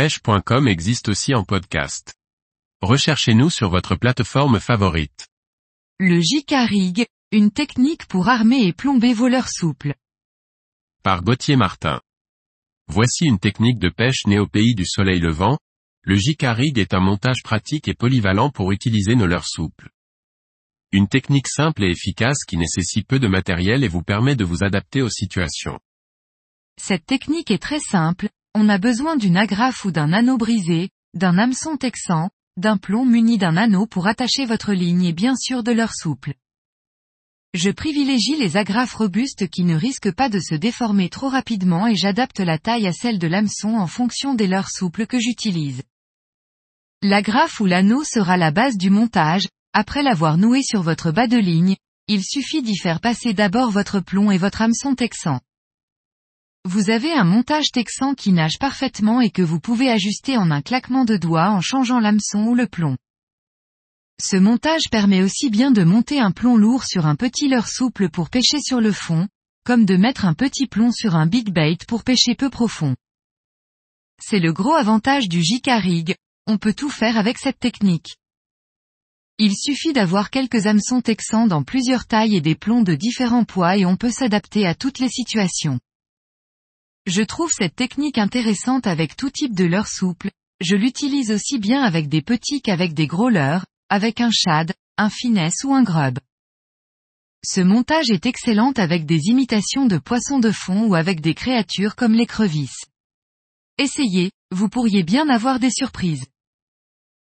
pêche.com existe aussi en podcast. Recherchez-nous sur votre plateforme favorite. Le Rig, une technique pour armer et plomber vos leurres souples. Par Gauthier Martin. Voici une technique de pêche née au pays du soleil levant. Le Rig est un montage pratique et polyvalent pour utiliser nos leurres souples. Une technique simple et efficace qui nécessite peu de matériel et vous permet de vous adapter aux situations. Cette technique est très simple, on a besoin d'une agrafe ou d'un anneau brisé, d'un hameçon texan, d'un plomb muni d'un anneau pour attacher votre ligne et bien sûr de leur souple. Je privilégie les agrafes robustes qui ne risquent pas de se déformer trop rapidement et j'adapte la taille à celle de l'hameçon en fonction des leurres souples que j'utilise. L'agrafe ou l'anneau sera la base du montage, après l'avoir noué sur votre bas de ligne, il suffit d'y faire passer d'abord votre plomb et votre hameçon texan. Vous avez un montage texan qui nage parfaitement et que vous pouvez ajuster en un claquement de doigts en changeant l'hameçon ou le plomb. Ce montage permet aussi bien de monter un plomb lourd sur un petit leurre souple pour pêcher sur le fond, comme de mettre un petit plomb sur un big bait pour pêcher peu profond. C'est le gros avantage du JK Rig, on peut tout faire avec cette technique. Il suffit d'avoir quelques hameçons texans dans plusieurs tailles et des plombs de différents poids et on peut s'adapter à toutes les situations. Je trouve cette technique intéressante avec tout type de leurre souple, je l'utilise aussi bien avec des petits qu'avec des gros leurres, avec un shad, un finesse ou un grub. Ce montage est excellent avec des imitations de poissons de fond ou avec des créatures comme les crevisses. Essayez, vous pourriez bien avoir des surprises.